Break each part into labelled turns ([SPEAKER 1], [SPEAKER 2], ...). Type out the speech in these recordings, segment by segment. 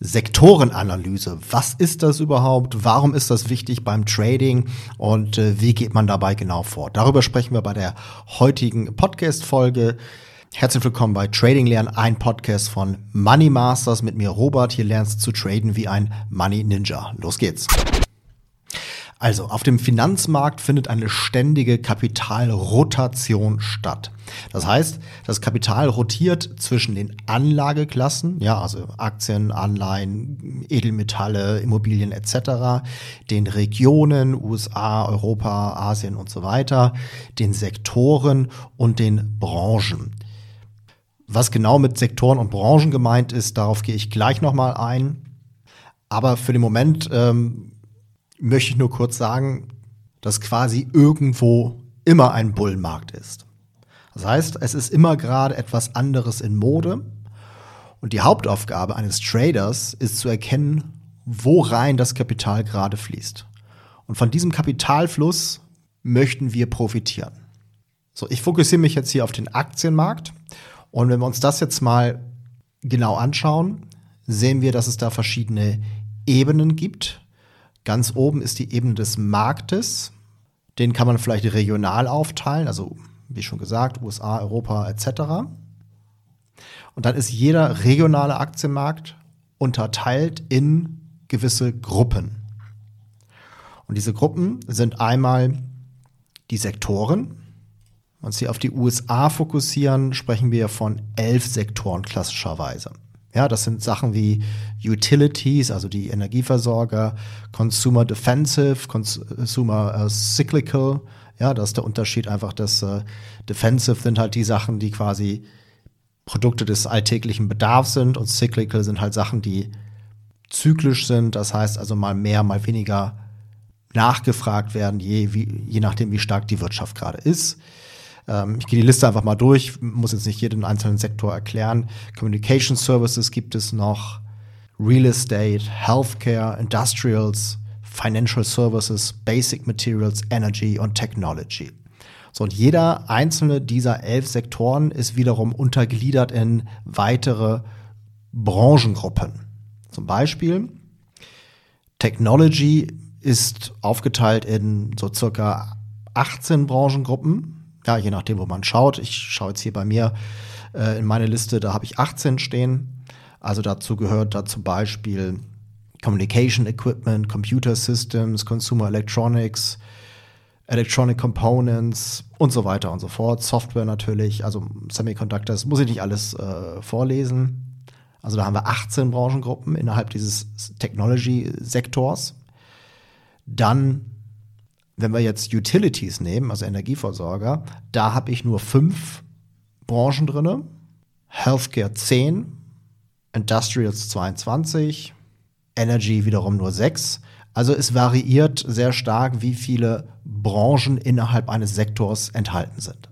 [SPEAKER 1] Sektorenanalyse. Was ist das überhaupt? Warum ist das wichtig beim Trading? Und äh, wie geht man dabei genau vor? Darüber sprechen wir bei der heutigen Podcast-Folge. Herzlich willkommen bei Trading Lernen, ein Podcast von Money Masters mit mir Robert. Hier lernst du zu traden wie ein Money Ninja. Los geht's. Also auf dem Finanzmarkt findet eine ständige Kapitalrotation statt. Das heißt, das Kapital rotiert zwischen den Anlageklassen, ja, also Aktien, Anleihen, Edelmetalle, Immobilien etc., den Regionen, USA, Europa, Asien und so weiter, den Sektoren und den Branchen. Was genau mit Sektoren und Branchen gemeint ist, darauf gehe ich gleich nochmal ein. Aber für den Moment ähm, möchte ich nur kurz sagen, dass quasi irgendwo immer ein Bullenmarkt ist. Das heißt, es ist immer gerade etwas anderes in Mode. Und die Hauptaufgabe eines Traders ist zu erkennen, wo rein das Kapital gerade fließt. Und von diesem Kapitalfluss möchten wir profitieren. So, ich fokussiere mich jetzt hier auf den Aktienmarkt. Und wenn wir uns das jetzt mal genau anschauen, sehen wir, dass es da verschiedene Ebenen gibt, Ganz oben ist die Ebene des Marktes. Den kann man vielleicht regional aufteilen, also wie schon gesagt, USA, Europa etc. Und dann ist jeder regionale Aktienmarkt unterteilt in gewisse Gruppen. Und diese Gruppen sind einmal die Sektoren. Wenn wir uns hier auf die USA fokussieren, sprechen wir von elf Sektoren klassischerweise. Ja, das sind Sachen wie Utilities, also die Energieversorger, Consumer Defensive, Consumer äh, Cyclical. Ja, das ist der Unterschied einfach, dass äh, Defensive sind halt die Sachen, die quasi Produkte des alltäglichen Bedarfs sind und Cyclical sind halt Sachen, die zyklisch sind. Das heißt also mal mehr, mal weniger nachgefragt werden, je, wie, je nachdem, wie stark die Wirtschaft gerade ist. Ähm, ich gehe die Liste einfach mal durch, muss jetzt nicht jeden einzelnen Sektor erklären. Communication Services gibt es noch, Real Estate, Healthcare, Industrials, Financial Services, Basic Materials, Energy und Technology. So, und jeder einzelne dieser elf Sektoren ist wiederum untergliedert in weitere Branchengruppen. Zum Beispiel Technology ist aufgeteilt in so circa 18 Branchengruppen ja, je nachdem, wo man schaut. Ich schaue jetzt hier bei mir äh, in meine Liste, da habe ich 18 stehen. Also dazu gehört da zum Beispiel Communication Equipment, Computer Systems, Consumer Electronics, Electronic Components und so weiter und so fort. Software natürlich, also Semiconductors, muss ich nicht alles äh, vorlesen. Also da haben wir 18 Branchengruppen innerhalb dieses Technology-Sektors. Dann wenn wir jetzt Utilities nehmen, also Energieversorger, da habe ich nur fünf Branchen drin. Healthcare 10, Industrials 22, Energy wiederum nur 6. Also es variiert sehr stark, wie viele Branchen innerhalb eines Sektors enthalten sind.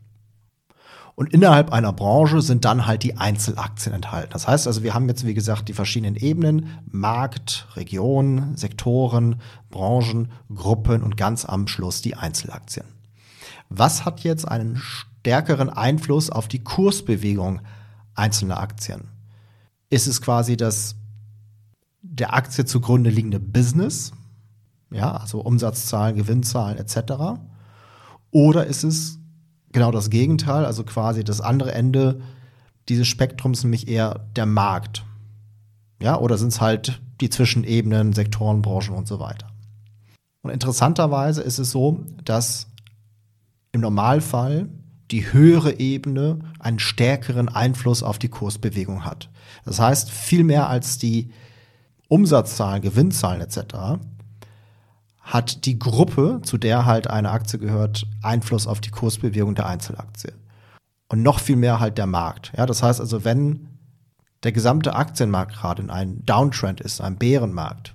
[SPEAKER 1] Und innerhalb einer Branche sind dann halt die Einzelaktien enthalten. Das heißt also, wir haben jetzt, wie gesagt, die verschiedenen Ebenen, Markt, Region, Sektoren, Branchen, Gruppen und ganz am Schluss die Einzelaktien. Was hat jetzt einen stärkeren Einfluss auf die Kursbewegung einzelner Aktien? Ist es quasi das der Aktie zugrunde liegende Business, ja, also Umsatzzahlen, Gewinnzahlen etc. Oder ist es genau das Gegenteil, also quasi das andere Ende dieses Spektrums, nämlich eher der Markt. Ja, oder sind es halt die Zwischenebenen, Sektoren, Branchen und so weiter. Und interessanterweise ist es so, dass im Normalfall die höhere Ebene einen stärkeren Einfluss auf die Kursbewegung hat. Das heißt, viel mehr als die Umsatzzahlen, Gewinnzahlen etc hat die Gruppe, zu der halt eine Aktie gehört, Einfluss auf die Kursbewegung der Einzelaktie. Und noch viel mehr halt der Markt. Ja, das heißt also, wenn der gesamte Aktienmarkt gerade in einem Downtrend ist, einem Bärenmarkt,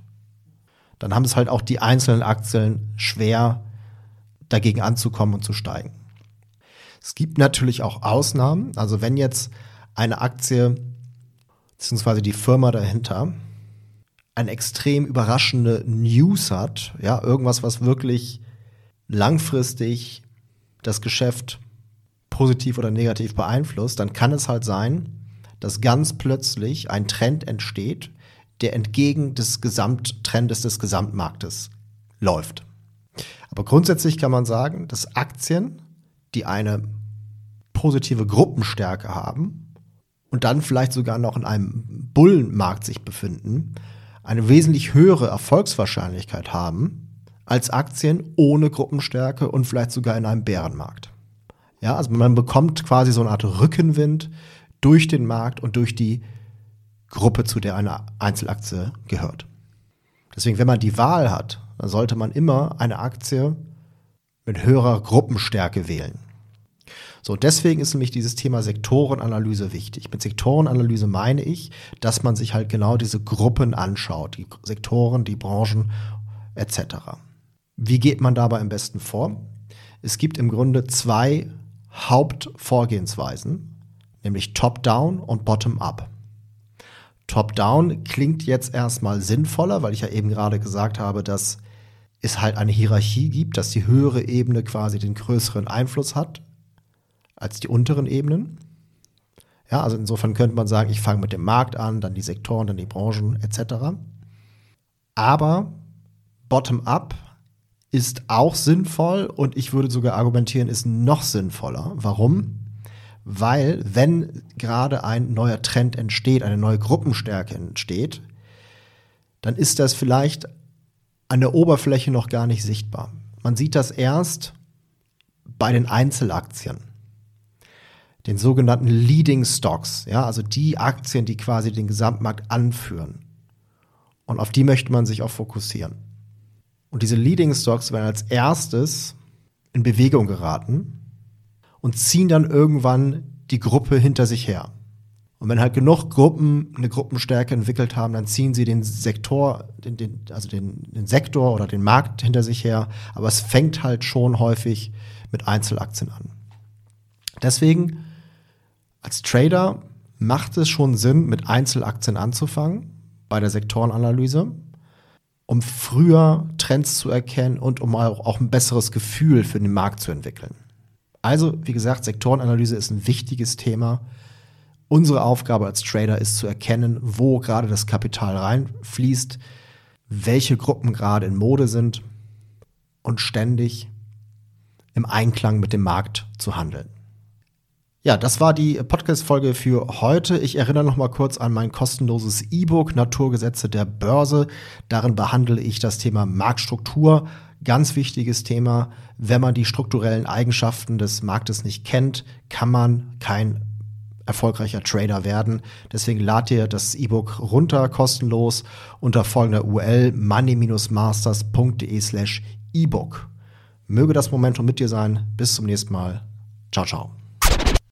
[SPEAKER 1] dann haben es halt auch die einzelnen Aktien schwer, dagegen anzukommen und zu steigen. Es gibt natürlich auch Ausnahmen. Also wenn jetzt eine Aktie, beziehungsweise die Firma dahinter, eine extrem überraschende News hat, ja, irgendwas, was wirklich langfristig das Geschäft positiv oder negativ beeinflusst, dann kann es halt sein, dass ganz plötzlich ein Trend entsteht, der entgegen des Gesamttrendes des Gesamtmarktes läuft. Aber grundsätzlich kann man sagen, dass Aktien, die eine positive Gruppenstärke haben und dann vielleicht sogar noch in einem Bullenmarkt sich befinden, eine wesentlich höhere Erfolgswahrscheinlichkeit haben als Aktien ohne Gruppenstärke und vielleicht sogar in einem Bärenmarkt. Ja, also man bekommt quasi so eine Art Rückenwind durch den Markt und durch die Gruppe, zu der eine Einzelaktie gehört. Deswegen, wenn man die Wahl hat, dann sollte man immer eine Aktie mit höherer Gruppenstärke wählen. So, deswegen ist nämlich dieses Thema Sektorenanalyse wichtig. Mit Sektorenanalyse meine ich, dass man sich halt genau diese Gruppen anschaut, die Sektoren, die Branchen etc. Wie geht man dabei am besten vor? Es gibt im Grunde zwei Hauptvorgehensweisen, nämlich Top-Down und Bottom-Up. Top-Down klingt jetzt erstmal sinnvoller, weil ich ja eben gerade gesagt habe, dass es halt eine Hierarchie gibt, dass die höhere Ebene quasi den größeren Einfluss hat als die unteren Ebenen. Ja, also insofern könnte man sagen, ich fange mit dem Markt an, dann die Sektoren, dann die Branchen etc. Aber Bottom-up ist auch sinnvoll und ich würde sogar argumentieren, ist noch sinnvoller. Warum? Weil wenn gerade ein neuer Trend entsteht, eine neue Gruppenstärke entsteht, dann ist das vielleicht an der Oberfläche noch gar nicht sichtbar. Man sieht das erst bei den Einzelaktien, den sogenannten Leading Stocks, ja, also die Aktien, die quasi den Gesamtmarkt anführen. Und auf die möchte man sich auch fokussieren. Und diese Leading Stocks werden als erstes in Bewegung geraten und ziehen dann irgendwann die Gruppe hinter sich her. Und wenn halt genug Gruppen eine Gruppenstärke entwickelt haben, dann ziehen sie den Sektor, den, den, also den, den Sektor oder den Markt hinter sich her. Aber es fängt halt schon häufig mit Einzelaktien an. Deswegen, als Trader macht es schon Sinn, mit Einzelaktien anzufangen bei der Sektorenanalyse, um früher Trends zu erkennen und um auch, ein besseres Gefühl für den Markt zu entwickeln. Also, wie gesagt, Sektorenanalyse ist ein wichtiges Thema. Unsere Aufgabe als Trader ist zu erkennen, wo gerade das Kapital reinfließt, welche Gruppen gerade in Mode sind und ständig im Einklang mit dem Markt zu handeln. Ja, das war die Podcast-Folge für heute. Ich erinnere noch mal kurz an mein kostenloses E-Book Naturgesetze der Börse. Darin behandle ich das Thema Marktstruktur. Ganz wichtiges Thema. Wenn man die strukturellen Eigenschaften des Marktes nicht kennt, kann man kein erfolgreicher Trader werden. Deswegen lad dir das E-Book runter, kostenlos, unter folgender URL money-masters.de slash E-Book. Möge das Momentum mit dir sein. Bis zum nächsten Mal. Ciao, ciao.